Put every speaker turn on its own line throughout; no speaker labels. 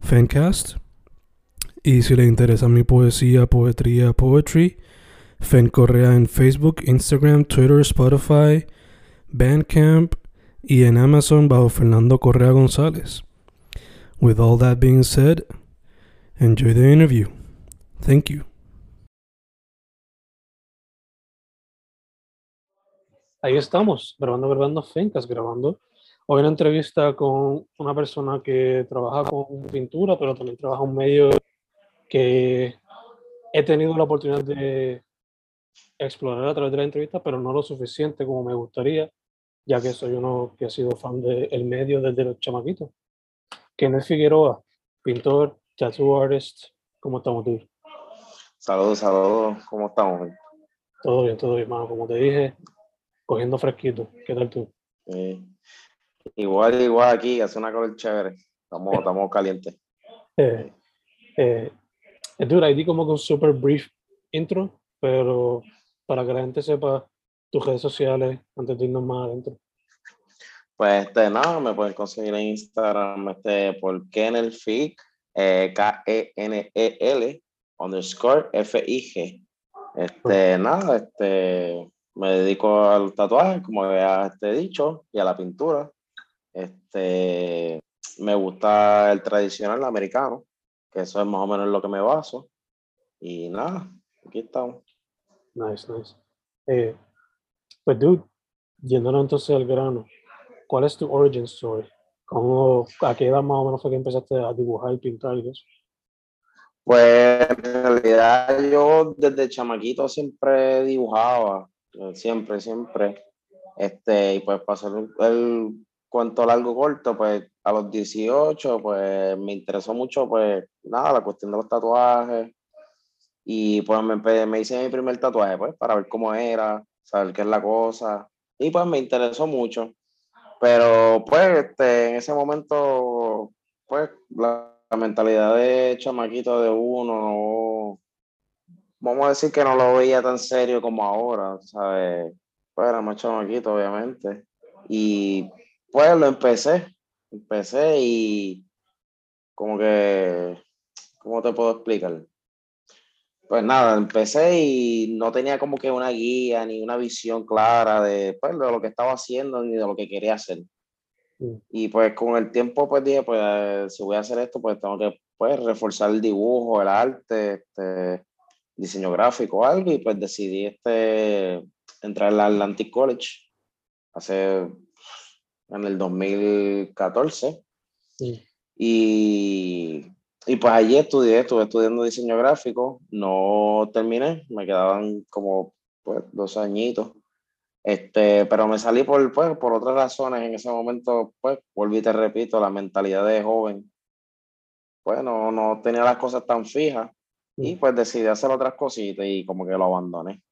Fancast. Y si le interesa mi poesía, poetría, poetry, Fen Correa en Facebook, Instagram, Twitter, Spotify, Bandcamp y en Amazon bajo Fernando Correa González. With all that being said, enjoy the interview. Thank you. Ahí estamos, grabando, grabando Fencas, grabando. Hoy una entrevista con una persona que trabaja con pintura, pero también trabaja en un medio que he tenido la oportunidad de explorar a través de la entrevista, pero no lo suficiente como me gustaría, ya que soy uno que ha sido fan del medio desde los chamaquitos. Kenneth Figueroa, pintor, tattoo artist, ¿cómo estamos tú?
Saludos, saludos, ¿cómo estamos?
Todo bien, todo bien, hermano. Como te dije, cogiendo fresquito. ¿Qué tal tú?
Igual, igual aquí, hace una color chévere. Estamos, estamos calientes.
Eh, eh, dura, ahí di como con un super brief intro, pero para que la gente sepa tus redes sociales antes de irnos más adentro.
Pues este, nada, me pueden conseguir en Instagram este, por Kenel eh, K-E-N-E-L, underscore F-I-G. Este, nada, este, me dedico al tatuaje, como ya este dicho, y a la pintura. Este, me gusta el tradicional americano, que eso es más o menos lo que me baso. Y nada, aquí estamos.
Nice, nice. Eh, pues, dude, yéndonos entonces al grano, ¿cuál es tu origin story? ¿Cómo, ¿A qué edad más o menos fue que empezaste a dibujar y pintar y eso?
Pues en realidad yo desde chamaquito siempre dibujaba, siempre, siempre. Este, y pues pasó el, el cuento largo corto, pues a los 18, pues me interesó mucho, pues nada, la cuestión de los tatuajes. Y pues me, me hice mi primer tatuaje, pues, para ver cómo era, saber qué es la cosa. Y pues me interesó mucho. Pero pues este, en ese momento, pues la, mentalidad de chamaquito de uno, vamos a decir que no lo veía tan serio como ahora, ¿sabes? Pues era más chamaquito, obviamente. Y pues lo empecé, empecé y como que, ¿cómo te puedo explicar? Pues nada, empecé y no tenía como que una guía ni una visión clara de, pues, de lo que estaba haciendo ni de lo que quería hacer. Mm. Y pues con el tiempo pues dije, pues si voy a hacer esto, pues tengo que pues, reforzar el dibujo, el arte, este, diseño gráfico, algo, y pues decidí este, entrar al Atlantic College hace en el 2014. Y y pues allí estudié, estuve estudiando diseño gráfico, no terminé, me quedaban como pues, dos añitos. Este, pero me salí por, pues, por otras razones. En ese momento, pues, volví, te repito, la mentalidad de joven. Pues no, no tenía las cosas tan fijas y pues decidí hacer otras cositas y como que lo abandoné.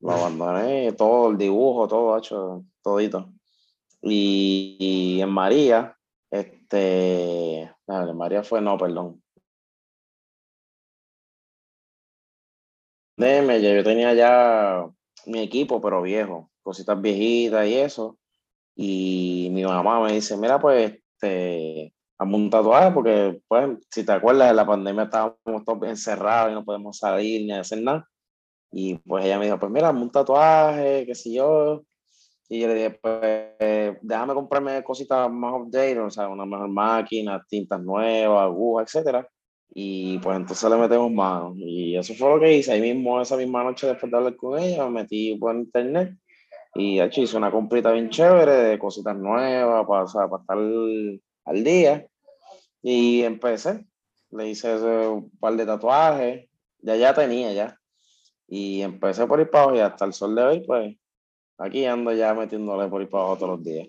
Lo abandoné, todo el dibujo, todo hecho, todito. Y, y en María, este, María fue, no, perdón. yo tenía ya mi equipo, pero viejo, cositas viejitas y eso. Y mi mamá me dice, mira, pues, este, hazme un tatuaje, porque, pues, si te acuerdas, de la pandemia estábamos todos encerrados y no podemos salir ni hacer nada. Y pues ella me dijo, pues mira, hazme un tatuaje, qué sé yo. Y yo le dije, pues, déjame comprarme cositas más updated, o sea, una mejor máquina, tintas nuevas, agujas, etcétera. Y pues entonces le metemos mano. Y eso fue lo que hice. Ahí mismo, esa misma noche, después de hablar con ella, me metí por internet y hecho, hice una comprita bien chévere de cositas nuevas para, o sea, para estar al día. Y empecé. Le hice un par de tatuajes. Ya ya tenía ya. Y empecé por ir para y hasta el sol de hoy, pues aquí ando ya metiéndole por ir para abajo todos los días.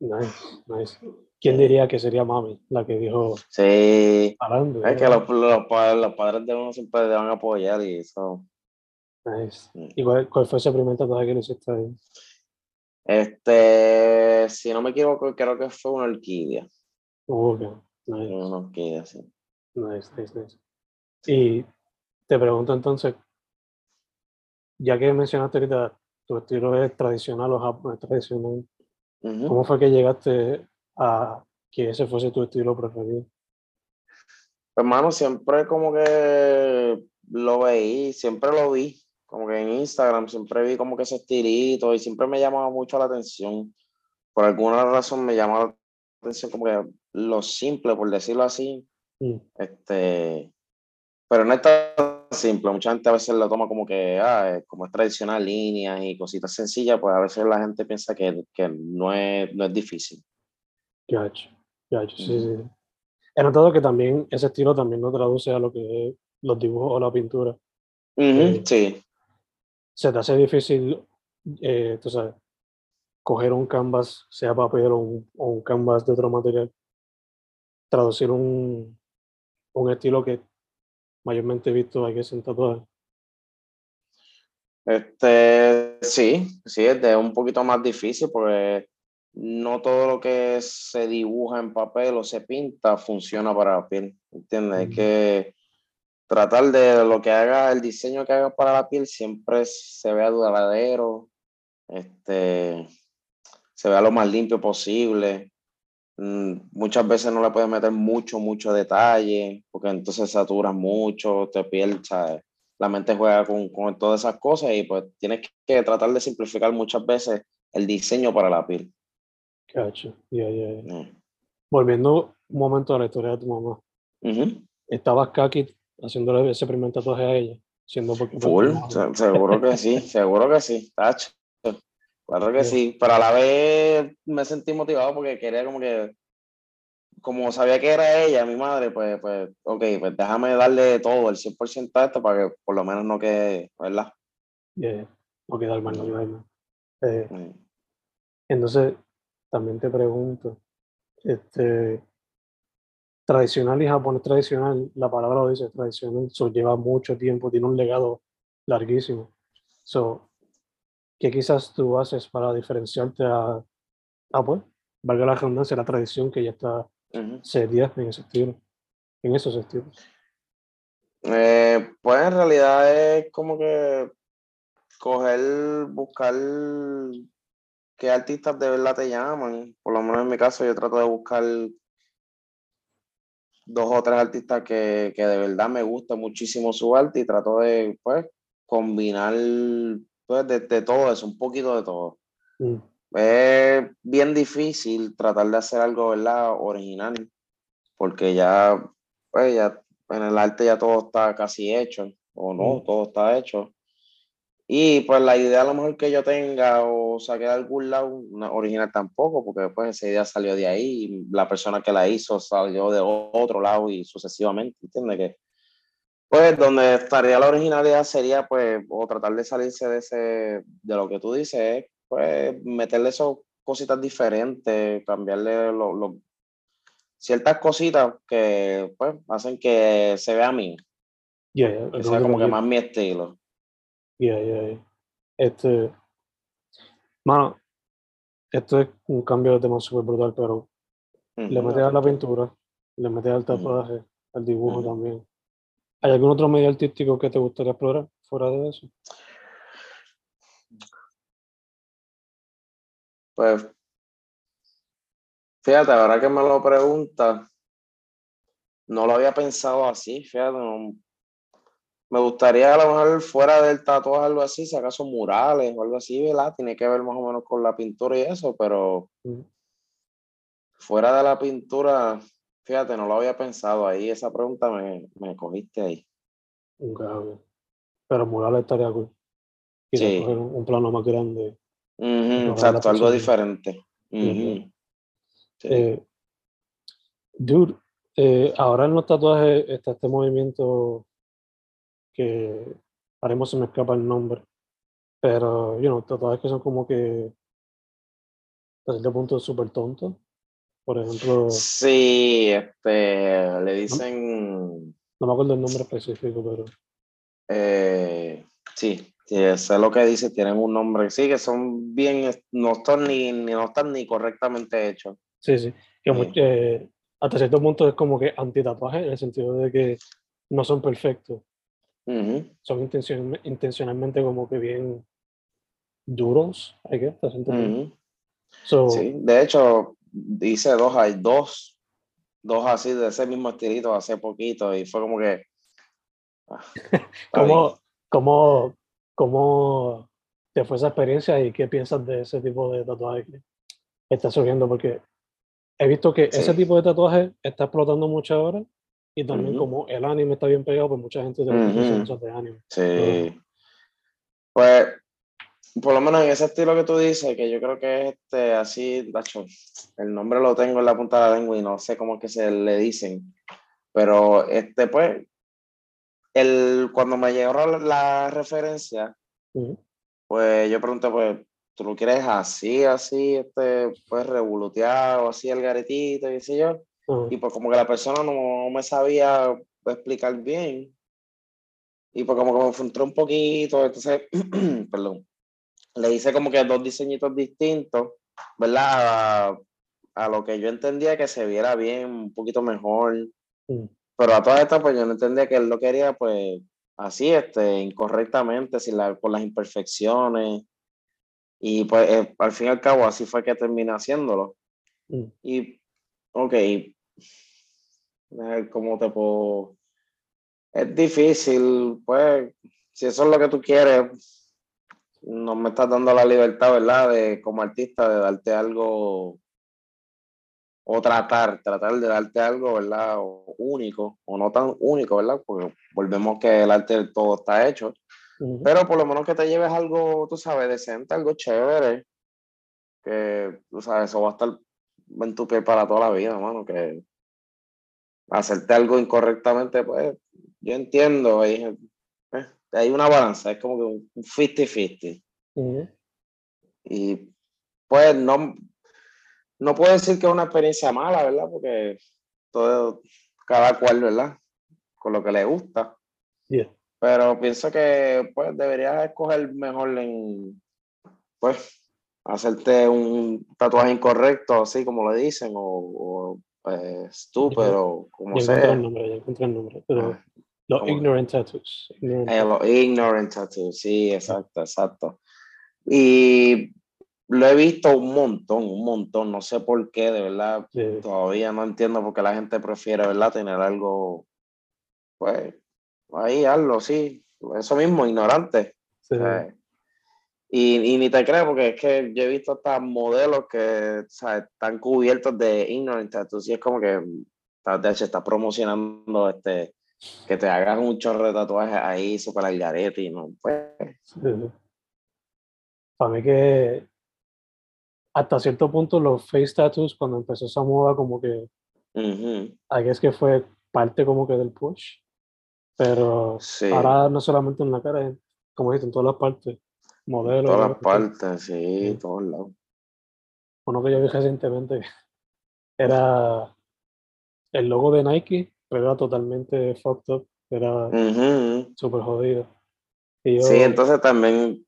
Nice, nice. ¿Quién diría que sería mami la que dijo?
Sí. es que los, los, padres de uno siempre te van a apoyar y eso.
Nice. Mm. ¿Y cuál, fue ese primer tatuaje que le hiciste ahí?
Este, si no me equivoco, creo que fue una orquídea.
ok, nice.
Una orquídea, sí.
Nice, nice, nice. Y te pregunto entonces, ya que mencionaste ahorita tu estilo es tradicional o japonés tradicional, ¿cómo fue que llegaste a que ese fuese tu estilo preferido?
Hermano, siempre como que lo veí, siempre lo vi, como que en Instagram siempre vi como que ese estilito y siempre me llamaba mucho la atención. Por alguna razón me llamaba la atención como que lo simple, por decirlo así. Mm. Este, pero no es tan simple, mucha gente a veces lo toma como que, ah, como es tradicional, líneas y cositas sencillas, pues a veces la gente piensa que, que no, es, no es difícil.
Gacho, gacho, sí, sí. He notado que también ese estilo también lo traduce a lo que es los dibujos o la pintura.
Eh, sí.
Se te hace difícil, eh, tú sabes, coger un canvas, sea papel o un, o un canvas de otro material, traducir un, un estilo que mayormente visto aquí en tatuajes.
Este, sí, sí, es de un poquito más difícil porque no todo lo que se dibuja en papel o se pinta funciona para la piel, ¿entiendes? Hay que tratar de lo que haga, el diseño que haga para la piel siempre se vea duradero, este, se vea lo más limpio posible. Mm, muchas veces no le puedes meter mucho, mucho detalle, porque entonces saturas mucho, te pierdes, la mente juega con, con todas esas cosas y pues tienes que tratar de simplificar muchas veces el diseño para la piel.
Cacho, ya, ya, mm. Volviendo un momento a la historia de tu mamá. ¿Estabas Kaki haciéndole ese primer tatuaje a ella? Siendo porque
Full, seguro que sí, seguro que sí, tacho. Claro que sí, pero a la vez me sentí motivado porque quería como que, como sabía que era ella, mi madre, pues, pues, ok, pues déjame darle todo, el 100% a esto para que por lo menos no quede, ¿verdad?
Yeah, no quedar mal, no quedar mal. Eh, mm. Entonces, también te pregunto, este, tradicional y japonés tradicional, la palabra lo dice tradicional, eso lleva mucho tiempo, tiene un legado larguísimo. So, ¿Qué quizás tú haces para diferenciarte a, ah, pues, valga la redundancia, la tradición que ya está seria en ese estilo, en esos estilos?
Eh, pues en realidad es como que coger, buscar qué artistas de verdad te llaman. Por lo menos en mi caso, yo trato de buscar dos o tres artistas que, que de verdad me gusta muchísimo su arte y trato de, pues, combinar pues, de, de todo eso, un poquito de todo. Mm. Es bien difícil tratar de hacer algo, ¿verdad? Original, porque ya, pues, ya en el arte ya todo está casi hecho, o no, mm. todo está hecho. Y pues la idea a lo mejor que yo tenga o saque de algún lado, una original tampoco, porque después esa idea salió de ahí y la persona que la hizo salió de otro lado y sucesivamente, ¿entiendes? Que, pues donde estaría la originalidad sería pues, o tratar de salirse de ese, de lo que tú dices, pues meterle esas cositas diferentes, cambiarle lo, ciertas cositas que pues hacen que se vea a mí. que sea como que más mi estilo.
Yeah, yeah, Este, mano, esto es un cambio de tema súper brutal, pero le metes a la pintura, le metes al tatuaje, al dibujo también. ¿Hay algún otro medio artístico que te gustaría explorar fuera de eso?
Pues, fíjate, ahora que me lo preguntas, no lo había pensado así, fíjate, me gustaría a lo mejor fuera del tatuaje algo así, si acaso murales o algo así, ¿verdad? Tiene que ver más o menos con la pintura y eso, pero fuera de la pintura, fíjate, no lo había pensado ahí, esa pregunta me, me cogiste ahí.
Ok, ok. Pero mural estaría cool.
Sí.
coger un, un plano más grande.
Ujú,
la
exacto, algo diferente. Sí.
Eh, dude, eh, ahora en los tatuajes está este movimiento que mismo se me escapa el nombre, pero, you know, tatuajes que son como que hasta cierto punto súper tontos. Por ejemplo,
Sí, este, le dicen,
no me acuerdo el nombre específico, pero
eh, sí, sí, sé lo que dice, tienen un nombre, sí, que son bien, no están ni, ni- no están ni correctamente hechos.
sí, sí, que eh, hasta cierto punto es como que anti-tatuaje en el sentido de que no son perfectos, son intencion- intencionalmente como que bien duros, cierto punto.
ujú.
So,
Sí, de hecho, dice dos, hay dos, dos así de ese mismo estilito hace poquito y fue como que... ah.
¿Cómo, cómo, cómo te fue esa experiencia y qué piensas de ese tipo de tatuaje que está surgiendo? Porque he visto que ese
Sí.
tipo de tatuaje está explotando mucho ahora y también
Ujú.
como el anime está bien pegado, pues mucha gente te
Ujú.
cosas de anime.
Sí. Pues, por lo menos en ese estilo que tú dices, que yo creo que es este, así, Nacho, el nombre lo tengo en la punta de la lengua y no sé cómo es que se le dicen, pero este, pues, el, cuando me llegó la, la referencia,
Ujú.
pues yo pregunté, pues, ¿tú lo quieres así, así, este, pues, revoluteado, así, el garetito, y sé yo?
Ajá.
Y pues como que la persona no me sabía explicar bien. Y pues como que me frustré un poquito, entonces, perdón, le hice como que dos diseñitos distintos, ¿verdad? A, a lo que yo entendía que se viera bien, un poquito mejor. Pero a todas estas, pues yo no entendía que él lo quería, pues, así, este, incorrectamente, sin la, por las imperfecciones. Y pues, eh, al fin y al cabo, así fue que terminé haciéndolo. Y, ok, eh, ¿cómo te puedo...? Es difícil, pues, si eso es lo que tú quieres, no me estás dando la libertad, ¿verdad? De, como artista, de darte algo, o tratar, tratar de darte algo, ¿verdad? O único, o no tan único, ¿verdad? Porque volvemos que el arte todo está hecho, pero por lo menos que te lleves algo, tú sabes, decente, algo chévere, que, tú sabes, eso va a estar en tu piel para toda la vida, mano, que hacerte algo incorrectamente, pues, yo entiendo, eh, hay una balanza, es como que un 50-50.
Ujú.
Y pues no, no puedo decir que es una experiencia mala, ¿verdad? Porque todo, cada cual, ¿verdad? Con lo que le gusta.
Yeah.
Pero pienso que pues deberías escoger mejor en, pues, hacerte un tatuaje incorrecto, así como le dicen, o, o eh, estúpido, como
Ya encontré el
sea.
nombre, ya encontré el nombre. Pero
Ah,
los
¿cómo?
ignorant tattoos. ignorant
Eh, los ignorant tattoos, sí, exacto, exacto. Y lo he visto un montón, un montón, no sé por qué, de verdad.
Sí.
todavía no entiendo por qué la gente prefiere, ¿verdad? Tener algo, pues, ahí, algo, sí, eso mismo, ignorante.
Sí.
¿sabes? Y, y ni te creo, porque es que yo he visto hasta modelos que ¿sabes? están cubiertos de ignorant tattoos, y es como que, de hecho, está promocionando este, que te hagas un chorro de tatuajes ahí, super al garete, y no, pues,
Sí, sí. Para mí que hasta cierto punto los face tattoos, cuando empezó esa moda, como que,
ujú,
I guess que fue parte como que del push. Pero
sí.
ahora no solamente en la cara, es, como dijiste, en todas las partes. Modelos.
todas las partes, sí,
Sí.
todos lados.
Uno que yo vi recientemente era el logo de Nike, pero era totalmente fucked up. Era
Ujú.
súper jodido. Y yo,
Sí, entonces también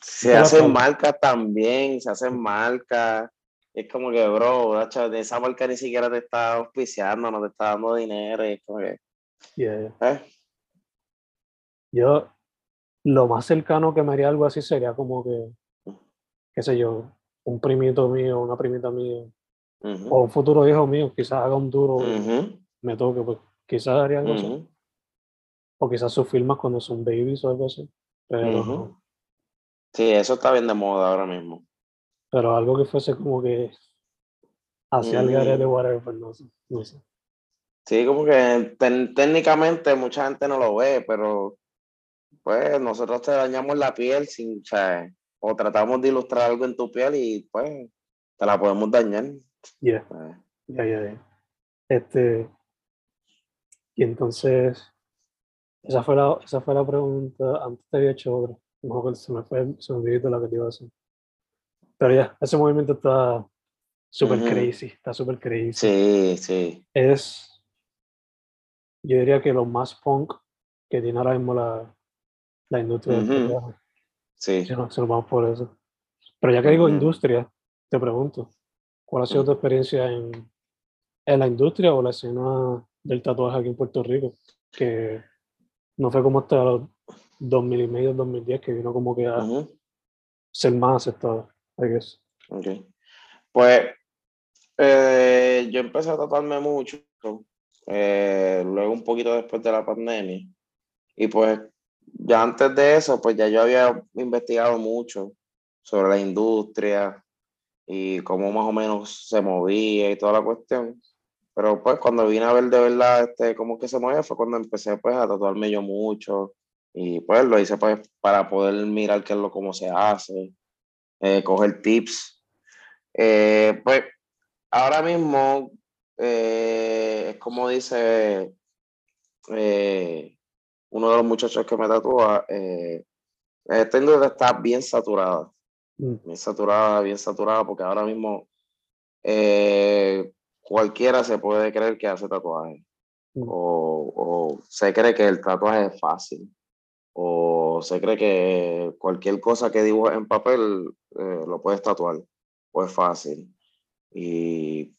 se hacen marcas también, se hacen marcas. Es como que, bro, de esa marca ni siquiera te está auspiciando, no te está dando dinero. Y es como que,
yeah,
eh,
Yo, lo más cercano que me haría algo así sería como que, qué sé yo, un primito mío, una primita mía,
ujú,
o un futuro hijo mío, quizás haga un duro me toque, pues quizás haría algo así. o quizás sus firmas cuando son babies o algo así. Pero,
Ujú. Sí, eso está bien de moda ahora mismo.
pero algo que fuese como que hacia el garete,
Mm.
whatever, pues no sé. No sé.
Sí, como que técnicamente mucha gente no lo ve, pero pues nosotros te dañamos la piel sin, o sea, o tratamos de ilustrar algo en tu piel y pues te la podemos dañar.
Yeah,
Eh,
ya, ya, ya. Este, y entonces, esa fue la, esa fue la pregunta. Antes te había hecho otra. No, se me fue, se me olvidó la que te iba a hacer. Pero ya, ese movimiento está súper
Ujú.
crazy, está súper crazy.
Sí, sí.
Es, yo diría que lo más punk que tiene ahora mismo la, la industria
Ujú.
tatuaje.
Sí.
Si no, si nos vamos por eso. Pero ya que digo
Ujú.
industria, te pregunto, ¿cuál ha sido tu experiencia en, en la industria o la escena del tatuaje aquí en Puerto Rico? Que no fue como hasta los 2000 y medio, 2010, que vino como que a ser más aceptado, I guess.
Ok. Pues eh, yo empecé a tratarme mucho, eh, luego un poquito después de la pandemia. Y pues ya antes de eso, pues ya yo había investigado mucho sobre la industria y cómo más o menos se movía y toda la cuestión. Pero pues cuando vine a ver de verdad este, cómo que se movía fue cuando empecé pues a tatuarme yo mucho. Y pues lo hice pues para poder mirar qué es lo cómo se hace, eh, coger tips. Eh, pues ahora mismo eh, es como dice eh, uno de los muchachos que me tatúa, esta industria está bien saturada,
Mm,
bien saturada, bien saturada, porque ahora mismo eh, cualquiera se puede creer que hace tatuaje,
Mm.
o, o se cree que el tatuaje es fácil, o se cree que cualquier cosa que dibujes en papel eh, lo puedes tatuar, o es fácil. Y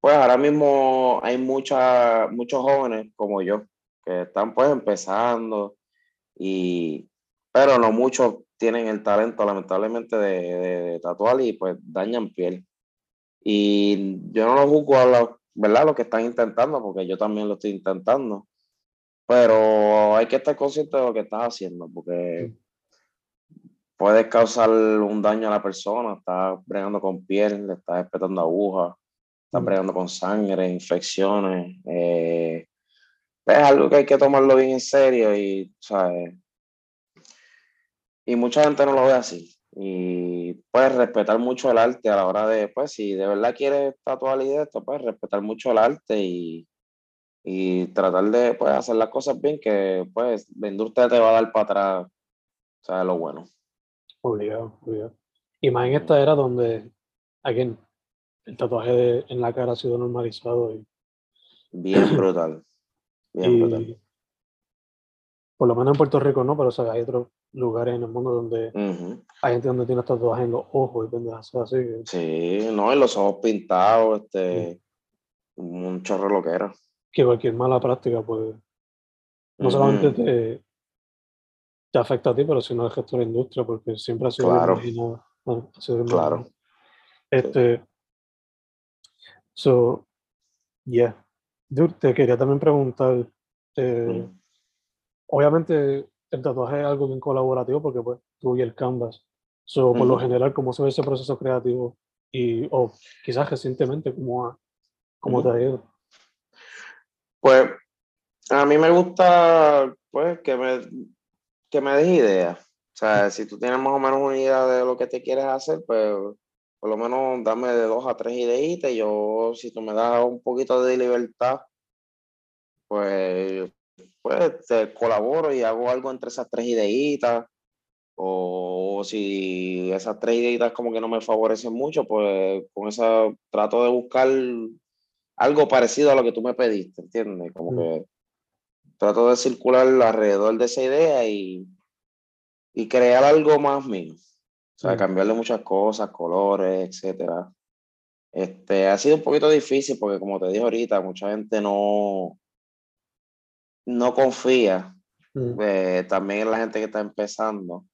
pues ahora mismo hay mucha, muchos jóvenes como yo que están pues empezando y pero no muchos tienen el talento lamentablemente de, de- de tatuar y pues dañan piel. Y yo no lo juzgo a los, ¿verdad? los que están intentando, porque yo también lo estoy intentando. Pero hay que estar consciente de lo que estás haciendo, porque puedes causar un daño a la persona, estás bregando con piel, le estás espetando agujas, estás
Mm.
bregando con sangre, infecciones. eh, es algo que hay que tomarlo bien en serio y, ¿sabes? Y mucha gente no lo ve así. Y puedes respetar mucho el arte a la hora de, pues, si de verdad quieres tatuar y de esto, pues respetar mucho el arte y, y tratar de pues, hacer las cosas bien, que pues la industria te va a dar para atrás, o sea, lo bueno.
Obligado, obligado. Y más en esta era donde, again, el tatuaje de- en la cara ha sido normalizado y,
Bien brutal. Bien
y
brutal.
por lo menos en Puerto Rico no, pero o sea, hay otros lugares en el mundo donde hay gente donde tiene tatuajes en los ojos y pendejas así.
Sí, no, y los ojos pintados, este, un chorro lo que era.
que cualquier mala práctica pues no solamente te, te afecta a ti, pero sino al resto de la industria, porque siempre ha sido
Claro.
ha sido bien
Claro.
Este, so, yeah. Dude, te quería también preguntar, eh, obviamente el tatuaje es algo bien colaborativo porque pues tú y el canvas. So, por lo
Ujú.
general, ¿cómo se ve ese proceso creativo? Y, o quizás recientemente, ¿cómo, ha- cómo te
Ujú.
ha ido?
Pues a mí me gusta pues que me, que me des ideas. O sea, si tú tienes más o menos una idea de lo que te quieres hacer, pues por lo menos dame de dos a tres ideitas y yo, si tú me das un poquito de libertad, pues, pues te colaboro y hago algo entre esas tres ideitas. O si esas tres ideitas como que no me favorecen mucho, pues con esa trato de buscar algo parecido a lo que tú me pediste, ¿entiendes? Como
Mm.
que trato de circular alrededor de esa idea y, y crear algo más mío. O sea,
Mm.
cambiarle muchas cosas, colores, etcétera. Este, ha sido un poquito difícil porque, como te dije ahorita, mucha gente no, no confía
Mm,
eh, también en la gente que está empezando.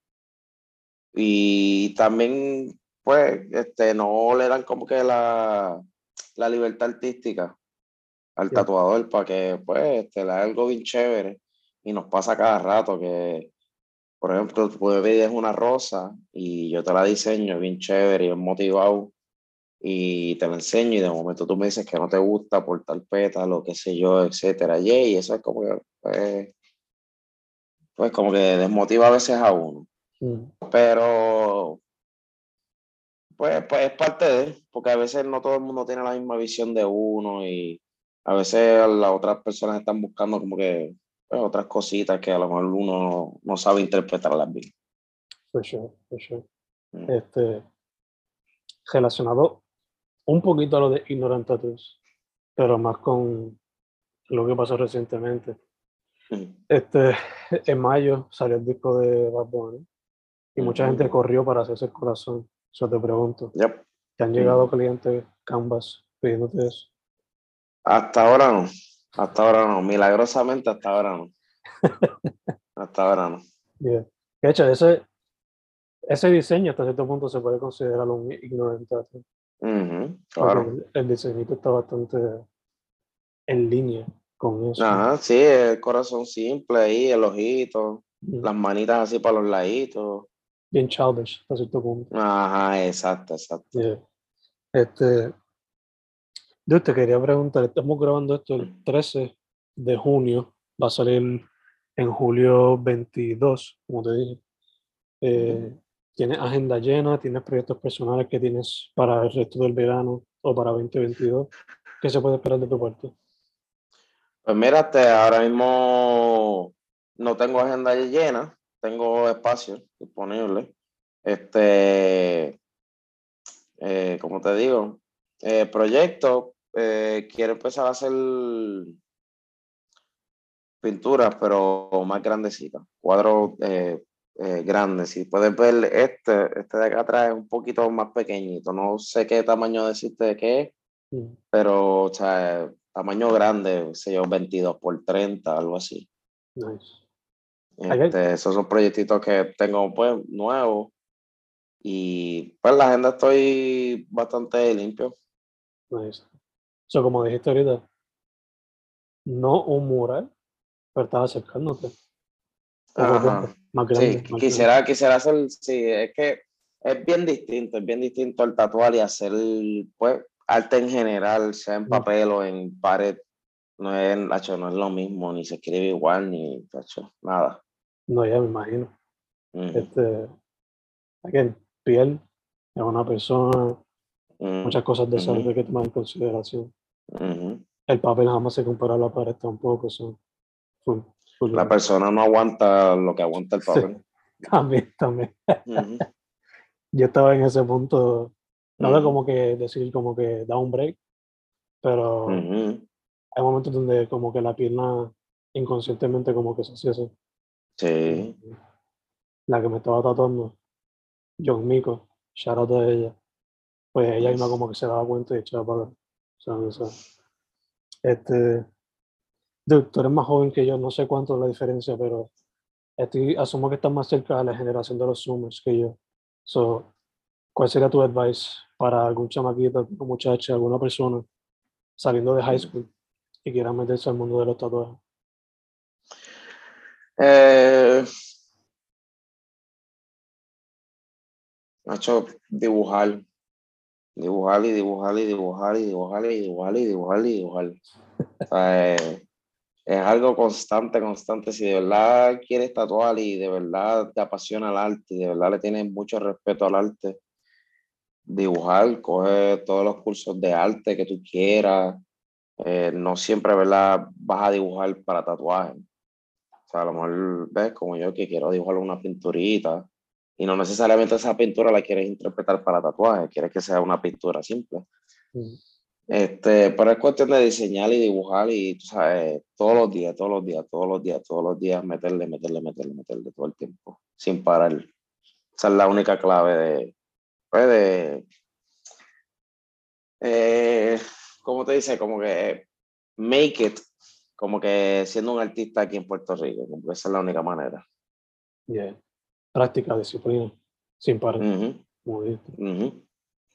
Y también, pues, este, no le dan como que la, la libertad artística al tatuador para que, pues, este, le haga algo bien chévere. y nos pasa cada rato que, por ejemplo, tú pedir una rosa y yo te la diseño bien chévere y bien motivado y te la enseño y de momento tú me dices que no te gusta por tal pétalo, qué sé yo, etcétera. Y eso es como que, pues, pues como que desmotiva a veces a uno.
Mm.
Pero, pues, pues es parte de, porque a veces no todo el mundo tiene la misma visión de uno y a veces las otras personas están buscando como que pues, otras cositas que a lo mejor uno no sabe interpretarlas bien.
For sure, for sure.
Mm.
Este, relacionado un poquito a lo de Ignorant Tattoos, pero más con lo que pasó recientemente.
Mm.
Este, en mayo salió el disco de Bad Bunny y mucha
Ujú.
gente corrió para hacerse el corazón. Eso te pregunto.
Yep.
¿Te han llegado clientes Canvas pidiéndote eso?
Hasta ahora no. Hasta ahora no. Milagrosamente hasta ahora no. hasta ahora no.
Yeah. De hecho, ese, ese diseño hasta cierto punto se puede considerar un ignorant porque
claro.
El, el diseñito está bastante en línea con eso.
Ajá, sí, el corazón simple ahí, el ojito, las manitas así para los laditos.
Bien childish hasta cierto punto.
Ajá, exacto, exacto.
Yeah. Este, yo te quería preguntar, estamos grabando esto el 13 de junio, va a salir en julio 22, como te dije. Eh, ¿Tienes agenda llena? ¿Tienes proyectos personales que tienes para el resto del verano o para 2022? ¿Qué se puede esperar de tu parte?
Pues mira, este, ahora mismo no tengo agenda llena, tengo espacio disponible. Este, eh, como te digo, eh, proyecto, eh, quiero empezar a hacer pinturas, pero más grandecitas, cuadros eh, grandes. Si puedes ver este, este de acá atrás es un poquito más pequeñito, no sé qué tamaño decirte de qué es,
Mm,
pero o sea, tamaño grande, sé yo, 22 por 30, algo así.
Nice.
Este, esos son proyectitos que tengo pues nuevos y pues la agenda estoy bastante limpio.
Nice. So, como dijiste ahorita, no un mural, pero estás acercándote.
Ajá.
Más
Sí,
grande. más grande.
quisiera, quisiera hacer, sí, es que es bien distinto, es bien distinto el tatuar y hacer pues arte en general, sea en
Mm.
papel o en pared. No es, nacho, no es lo mismo, ni se escribe igual, ni nacho, nada.
No, ya me imagino. Este, again, piel es una persona,
ujú,
muchas cosas de esa
ujú.
hay que tomar en consideración. El papel jamás se compara a la pared tampoco. son full
La persona no aguanta lo que aguanta el
Sí.
papel.
También, también.
Ujú,
Yo estaba en ese punto, no de
ujú,
como que decir como que da un break, pero
ujú.
hay momentos donde como que la pierna inconscientemente como que se hacía así.
Sí.
La que me estaba tatuando, John Miko, shout out a ella. Pues ella misma como que se daba cuenta y echaba para acá. O sea, o sea, este, dude, tú eres más joven que yo, no sé cuánto es la diferencia, pero estoy, asumo que estás más cerca de la generación de los Zoomers que yo. So, ¿cuál sería tu advice para algún chamaquito, alguna muchacha, alguna persona saliendo de high
Mm.
school y quiera meterse al mundo de los tatuajes?
Eh, Nacho, dibujar. Dibujar y dibujar y dibujar y dibujar y dibujar y dibujar y dibujar. O sea, eh, es algo constante, constante. Si de verdad quieres tatuar y de verdad te apasiona el arte y de verdad le tienes mucho respeto al arte, dibujar, coge todos los cursos de arte que tú quieras. Eh, no siempre, ¿verdad? Vas a dibujar para tatuaje. O sea, a lo mejor ves como yo que quiero dibujar una pinturita y no necesariamente esa pintura la quieres interpretar para tatuaje, quieres que sea una pintura simple.
Mm,
Este, pero es cuestión de diseñar y dibujar y, tú sabes, todos los días, todos los días, todos los días, todos los días, meterle, meterle, meterle, meterle todo el tiempo, sin parar. Esa es la única clave de, pues, de, eh, ¿cómo te dice? Como que make it, como que siendo un artista aquí en Puerto Rico, como que esa es la única manera.
yeah. Práctica, disciplina, sin parar, dijiste.
ujú,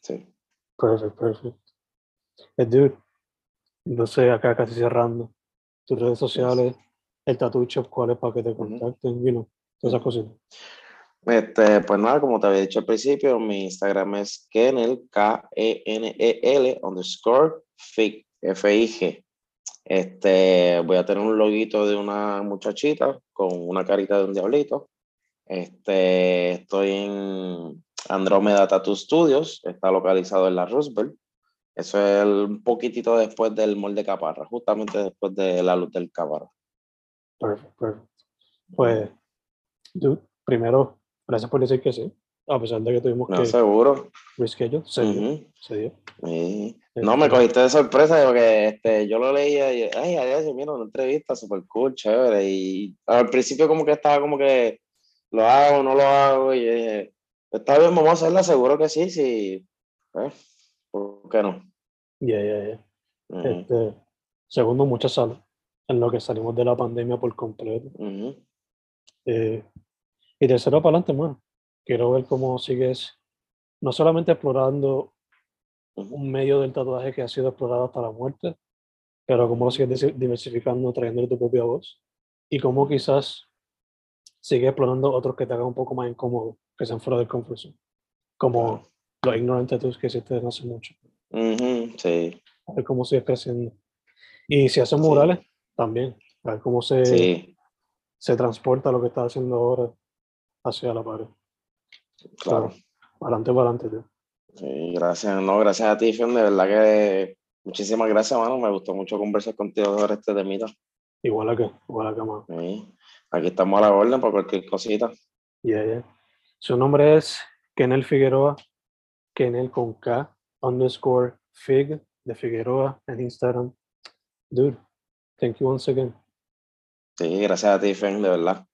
Sí.
Perfect, perfect. Eh, dude, entonces acá casi cerrando. Tus redes sociales, el tattoo shop, cuál es para que te contacten, you know, todas esas cositas.
Este, pues nada, como te había dicho al principio, mi Instagram es Kenel, K-E-N-E-L, underscore, FIG, F-I-G. Este, voy a tener un loguito de una muchachita con una carita de un diablito. Este, estoy en Andrómeda Tattoo Studios, está localizado en la Roosevelt. Eso es un poquitito después del molde Caparra, justamente después de la luz del Caparra.
Perfecto, perfecto. Pues, dude, primero, gracias por decir que sí, a pesar de que tuvimos
No,
que
seguro.
reschedule, se dio,
Ujú.
se dio.
Sí. No, me cogiste de sorpresa porque este, yo lo leía y, ay, adiós, mira, una entrevista súper cool, chévere. Y al principio como que estaba como que lo hago, no lo hago. Y dije, está bien, vamos a hacerla, seguro que sí, sí. Eh, ¿Por qué no?
Ya, ya, ya.
Ujú,
Este, segundo, mucha salud en lo que salimos de la pandemia por completo.
ujú.
Eh, y tercero, para adelante, mano. Quiero ver cómo sigues, no solamente explorando un medio del tatuaje que ha sido explorado hasta la muerte, pero cómo lo sigues diversificando, trayendo tu propia voz. Y cómo quizás sigues explorando otros que te hagan un poco más incómodo, que sean fuera del zone. Como. Los ignorant tattoos que hiciste no hace mucho.
Sí,
A ver cómo sigues creciendo. Y si haces
Sí.
murales, también. A ver cómo se,
sí,
se transporta lo que estás haciendo ahora hacia la pared.
claro.
Adelante, para adelante, tío.
Sí, gracias, no, gracias a ti, Fion, de verdad que muchísimas gracias, mano. Me gustó mucho conversar contigo sobre este temita.
Igual acá, igual acá, mano.
Sí. Aquí estamos a la orden para cualquier cosita.
Yeah, yeah. Su nombre es Kenel Figueroa, Kenel con K, underscore Fig de Figueroa en Instagram. Dude, thank you once again.
Sí, gracias a ti, Fen, de verdad.